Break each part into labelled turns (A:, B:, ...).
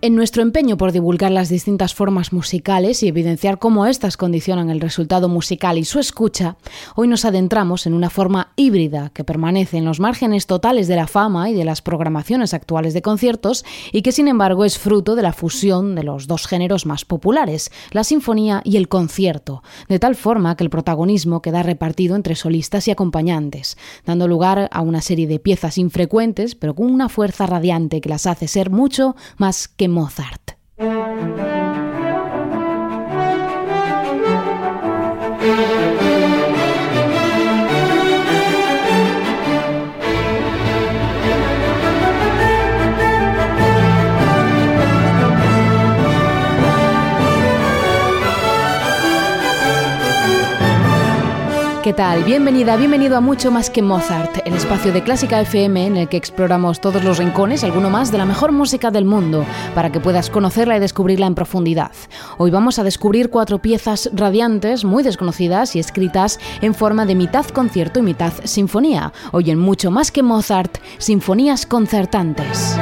A: En nuestro empeño por divulgar las distintas formas musicales y evidenciar cómo éstas condicionan el resultado musical y su escucha, hoy nos adentramos en una forma híbrida que permanece en los márgenes totales de la fama y de las programaciones actuales de conciertos y que sin embargo es fruto de la fusión de los dos géneros más populares, la sinfonía y el concierto, de tal forma que el protagonismo queda repartido entre solistas y acompañantes, dando lugar a una serie de piezas infrecuentes pero con una fuerza radiante que las hace ser mucho más que Mozart. ¿Qué tal? Bienvenida, bienvenido a Mucho Más que Mozart, el espacio de Clásica FM en el que exploramos todos los rincones, alguno más, de la mejor música del mundo, para que puedas conocerla y descubrirla en profundidad. Hoy vamos a descubrir cuatro piezas radiantes, muy desconocidas y escritas en forma de mitad concierto y mitad sinfonía. Hoy en Mucho Más que Mozart, Sinfonías Concertantes.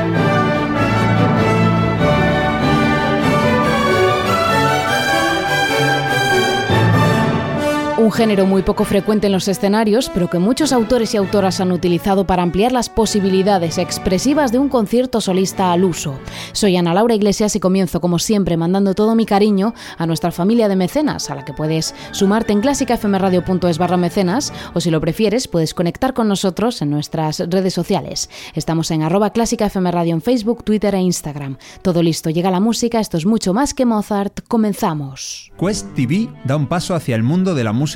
A: Un género muy poco frecuente en los escenarios, pero que muchos autores y autoras han utilizado para ampliar las posibilidades expresivas de un concierto solista al uso. Soy Ana Laura Iglesias y comienzo, como siempre, mandando todo mi cariño a nuestra familia de mecenas, a la que puedes sumarte en clásicafmradio.es barra mecenas, o si lo prefieres, puedes conectar con nosotros en nuestras redes sociales. Estamos en arroba clásicafmradio en Facebook, Twitter e Instagram. Todo listo, llega la música, esto es mucho más que Mozart, comenzamos.
B: Quest TV da un paso hacia el mundo de la música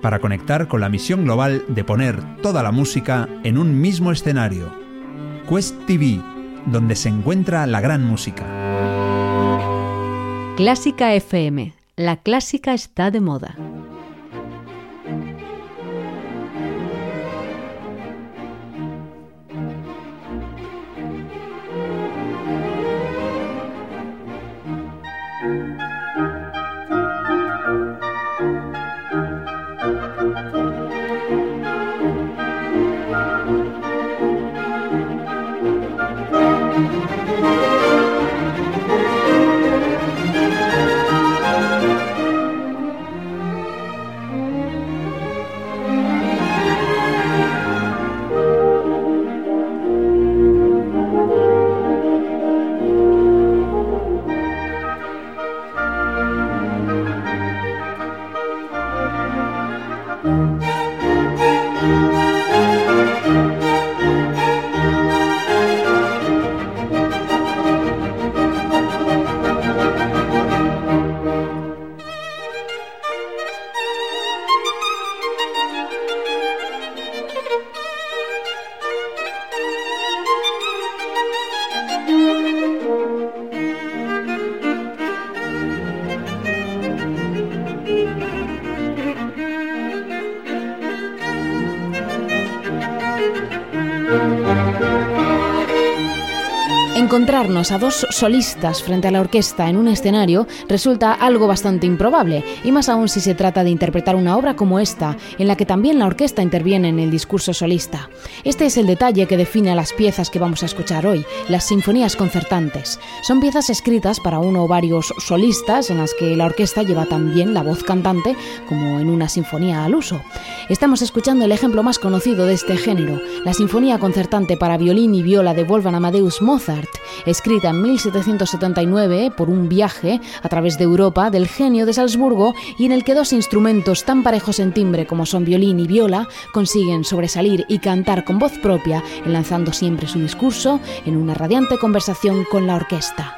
B: para conectar con la misión global de poner toda la música en un mismo escenario. Quest TV, donde se encuentra la gran música.
C: Clásica FM. La clásica está de moda.
A: Encontrarnos a dos solistas frente a la orquesta en un escenario resulta algo bastante improbable, y más aún si se trata de interpretar una obra como esta, en la que también la orquesta interviene en el discurso solista. Este es el detalle que define a las piezas que vamos a escuchar hoy, las sinfonías concertantes. Son piezas escritas para uno o varios solistas en las que la orquesta lleva también la voz cantante, como en una sinfonía al uso. Estamos escuchando el ejemplo más conocido de este género, la sinfonía concertante para violín y viola de Wolfgang Amadeus Mozart, escrita en 1779 por un viaje a través de Europa del genio de Salzburgo y en el que dos instrumentos tan parejos en timbre como son violín y viola consiguen sobresalir y cantar con voz propia, enlazando siempre su discurso en una radiante conversación con la orquesta.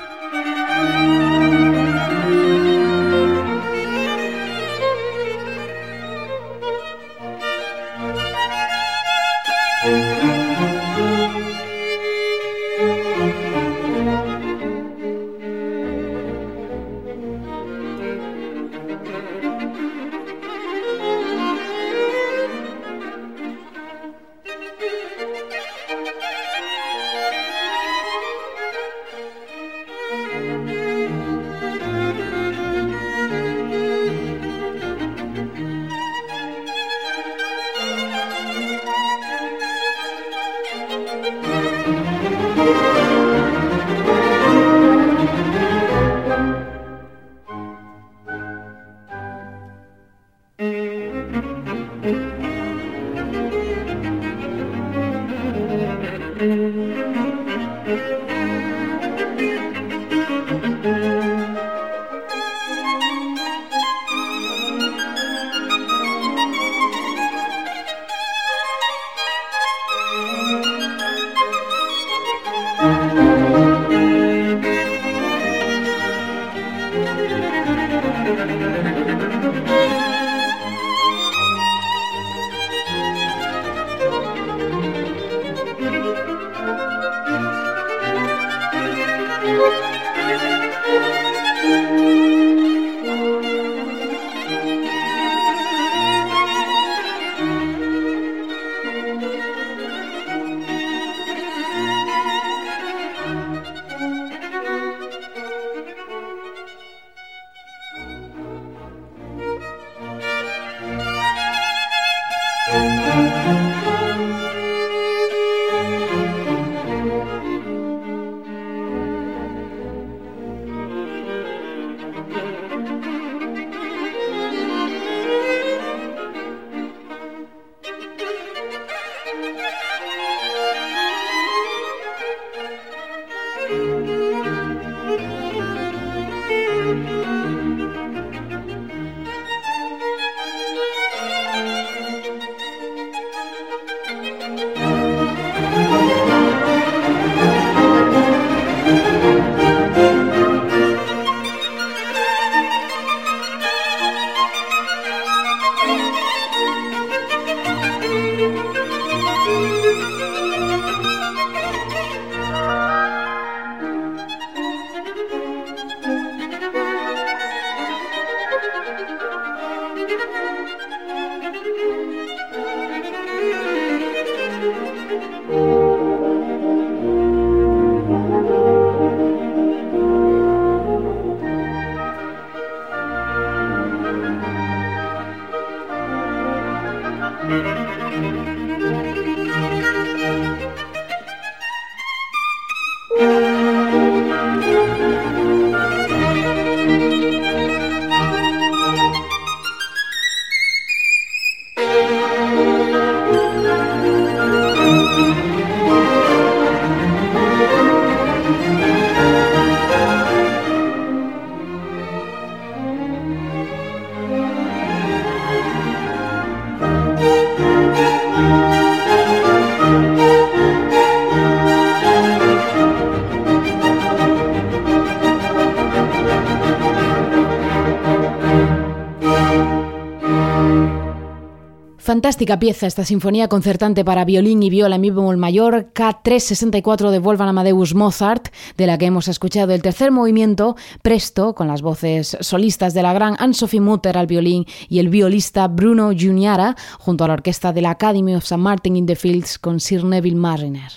A: Fantástica pieza esta sinfonía concertante para violín y viola mi bemol mayor K364 de Wolfgang Amadeus Mozart, de la que hemos escuchado el tercer movimiento, Presto, con las voces solistas de la gran Anne-Sophie Mutter al violín y el violista Bruno Juniara, junto a la orquesta de la Academy of St. Martin in the Fields con Sir Neville Mariner.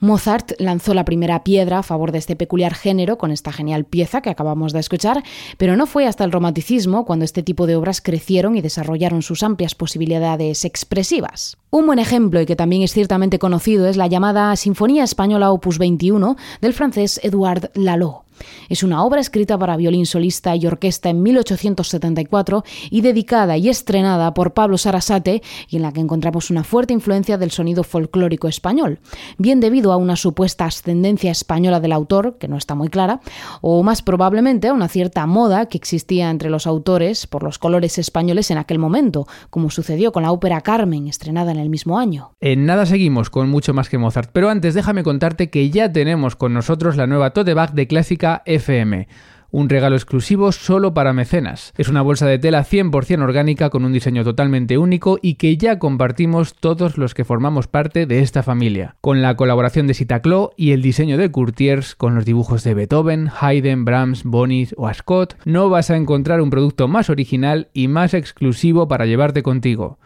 A: Mozart lanzó la primera piedra a favor de este peculiar género con esta genial pieza que acabamos de escuchar, pero no fue hasta el romanticismo cuando este tipo de obras crecieron y desarrollaron sus amplias posibilidades expresivas. Un buen ejemplo y que también es ciertamente conocido es la llamada Sinfonía Española Opus 21 del francés Edouard Lalo. Es una obra escrita para violín solista y orquesta en 1874 y dedicada y estrenada por Pablo Sarasate y en la que encontramos una fuerte influencia del sonido folclórico español, bien debido a una supuesta ascendencia española del autor, que no está muy clara, o más probablemente a una cierta moda que existía entre los autores por los colores españoles en aquel momento, como sucedió con la ópera Carmen, estrenada en el mismo año.
D: En nada seguimos con mucho más que Mozart, pero antes déjame contarte que ya tenemos con nosotros la nueva tote bag de clásica FM un regalo exclusivo solo para mecenas. Es una bolsa de tela 100% orgánica con un diseño totalmente único y que ya compartimos todos los que formamos parte de esta familia. Con la colaboración de Sitaclo y el diseño de Courtiers con los dibujos de Beethoven, Haydn, Brahms, Bonis o Ascot, no vas a encontrar un producto más original y más exclusivo para llevarte contigo.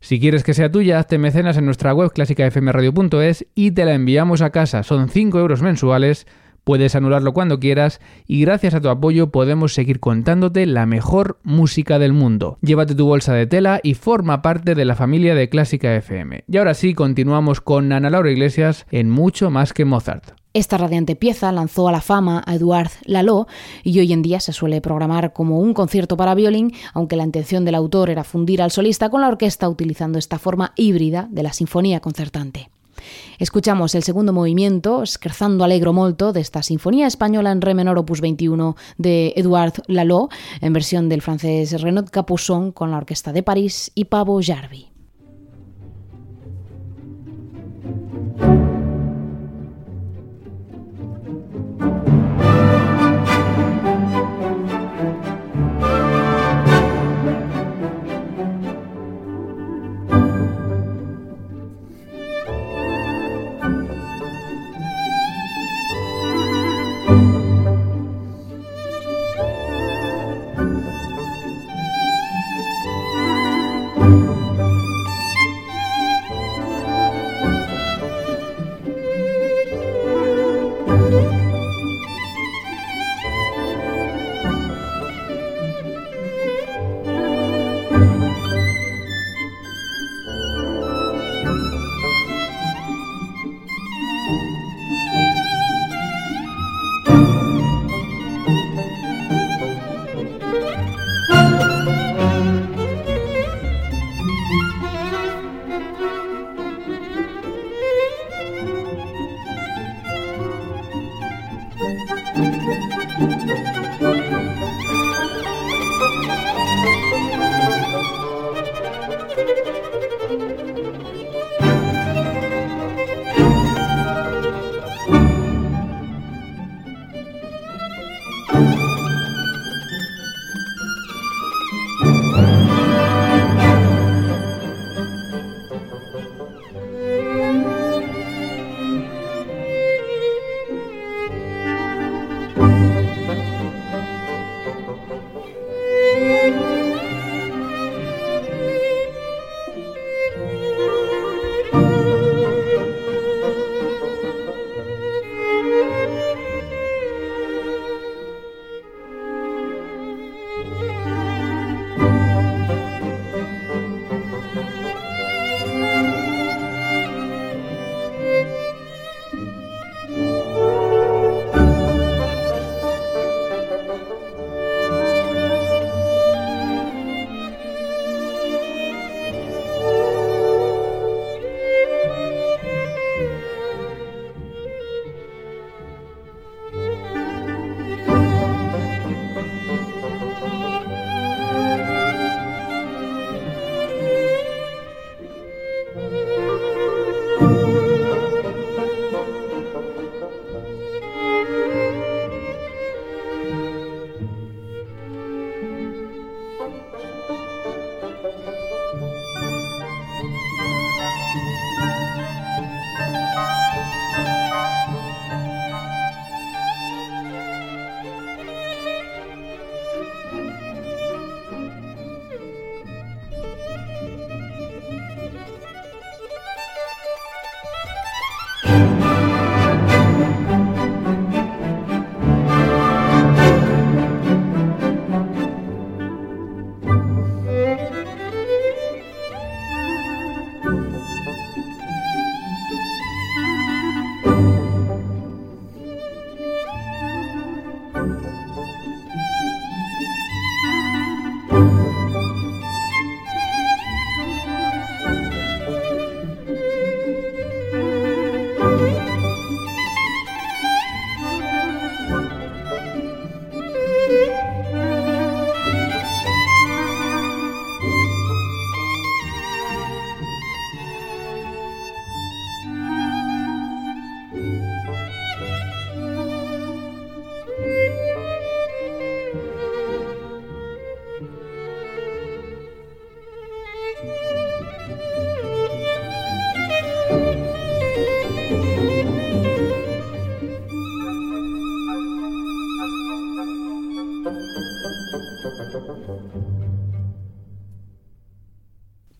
D: Si quieres que sea tuya, hazte mecenas en nuestra web clásicafmradio.es y te la enviamos a casa. Son 5 euros mensuales Puedes anularlo cuando quieras y gracias a tu apoyo podemos seguir contándote la mejor música del mundo. Llévate tu bolsa de tela y forma parte de la familia de Clásica FM. Y ahora sí, continuamos con Ana Laura Iglesias en Mucho más que Mozart.
A: Esta radiante pieza lanzó a la fama a Eduard Lalo y hoy en día se suele programar como un concierto para violín, aunque la intención del autor era fundir al solista con la orquesta utilizando esta forma híbrida de la sinfonía concertante. Escuchamos el segundo movimiento, Scherzando Allegro Molto, de esta Sinfonía Española en Re menor opus 21 de Edouard Lalo, en versión del francés Renaud Capuçon con la Orquesta de París y Pavo Jarvi.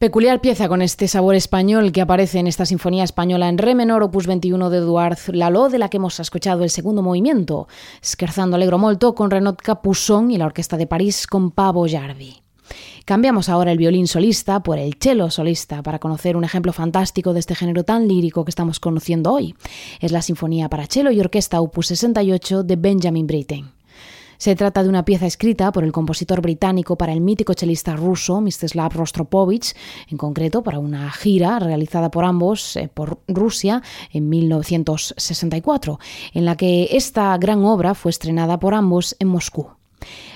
A: Peculiar pieza con este sabor español que aparece en esta sinfonía española en re menor, opus 21 de Eduard Lalo, de la que hemos escuchado el segundo movimiento, Scherzando Allegro Molto con Renaud Capusson y la Orquesta de París con Pavo Jarvi. Cambiamos ahora el violín solista por el cello solista para conocer un ejemplo fantástico de este género tan lírico que estamos conociendo hoy. Es la Sinfonía para cello y Orquesta opus 68 de Benjamin Britten. Se trata de una pieza escrita por el compositor británico para el mítico chelista ruso Mstislav Rostropovich, en concreto para una gira realizada por ambos eh, por Rusia en 1964, en la que esta gran obra fue estrenada por ambos en Moscú.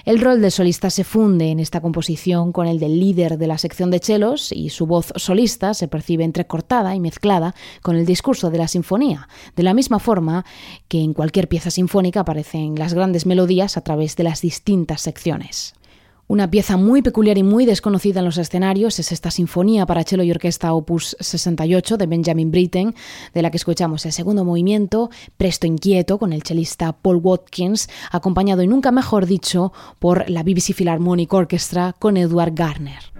A: El rol del solista se funde en esta composición con el del líder de la sección de chelos y su voz solista se percibe entrecortada y mezclada con el discurso de la sinfonía, de la misma forma que en cualquier pieza sinfónica aparecen las grandes melodías a través de las distintas secciones. Una pieza muy peculiar y muy desconocida en los escenarios es esta Sinfonía para cello y orquesta opus 68 de Benjamin Britten, de la que escuchamos el segundo movimiento, Presto Inquieto, con el chelista Paul Watkins, acompañado y nunca mejor dicho por la BBC Philharmonic Orchestra con Edward Garner.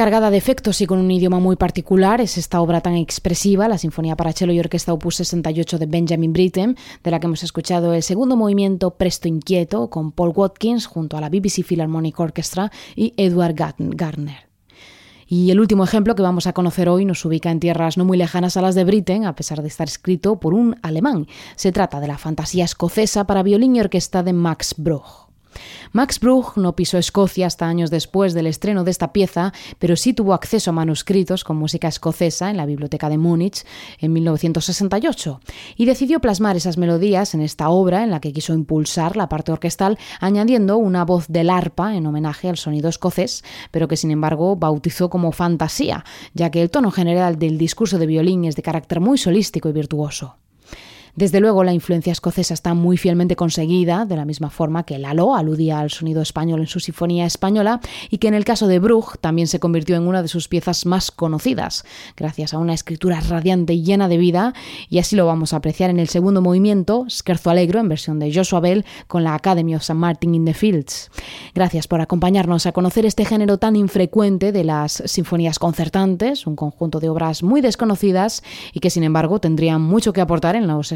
A: Cargada de efectos y con un idioma muy particular es esta obra tan expresiva, la Sinfonía para cello y Orquesta Opus 68 de Benjamin Britten, de la que hemos escuchado el segundo movimiento Presto Inquieto con Paul Watkins junto a la BBC Philharmonic Orchestra y Edward Gardner. Y el último ejemplo que vamos a conocer hoy nos ubica en tierras no muy lejanas a las de Britten, a pesar de estar escrito por un alemán. Se trata de la fantasía escocesa para violín y orquesta de Max Bruch. Max Bruch no pisó Escocia hasta años después del estreno de esta pieza, pero sí tuvo acceso a manuscritos con música escocesa en la Biblioteca de Múnich en 1968 y decidió plasmar esas melodías en esta obra en la que quiso impulsar la parte orquestal añadiendo una voz del arpa en homenaje al sonido escocés, pero que sin embargo bautizó como fantasía, ya que el tono general del discurso de violín es de carácter muy solístico y virtuoso. Desde luego, la influencia escocesa está muy fielmente conseguida, de la misma forma que Lalo aludía al sonido español en su sinfonía española y que en el caso de Bruch también se convirtió en una de sus piezas más conocidas, gracias a una escritura radiante y llena de vida, y así lo vamos a apreciar en el segundo movimiento, Scherzo Alegro, en versión de Joshua Bell, con la Academy of St. Martin in the Fields. Gracias por acompañarnos a conocer este género tan infrecuente de las sinfonías concertantes, un conjunto de obras muy desconocidas y que sin embargo tendrían mucho que aportar en los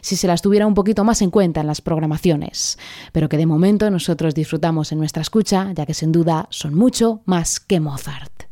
A: si se las tuviera un poquito más en cuenta en las programaciones, pero que de momento nosotros disfrutamos en nuestra escucha, ya que sin duda son mucho más que Mozart.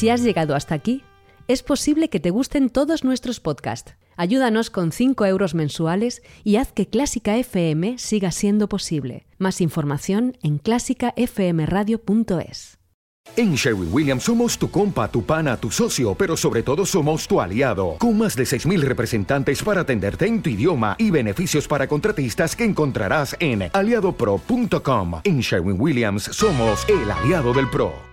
C: Si has llegado hasta aquí, es posible que te gusten todos nuestros podcasts. Ayúdanos con 5 euros mensuales y haz que Clásica FM siga siendo posible. Más información en clásicafmradio.es.
E: En Sherwin Williams somos tu compa, tu pana, tu socio, pero sobre todo somos tu aliado, con más de 6.000 representantes para atenderte en tu idioma y beneficios para contratistas que encontrarás en aliadopro.com. En Sherwin Williams somos el aliado del PRO.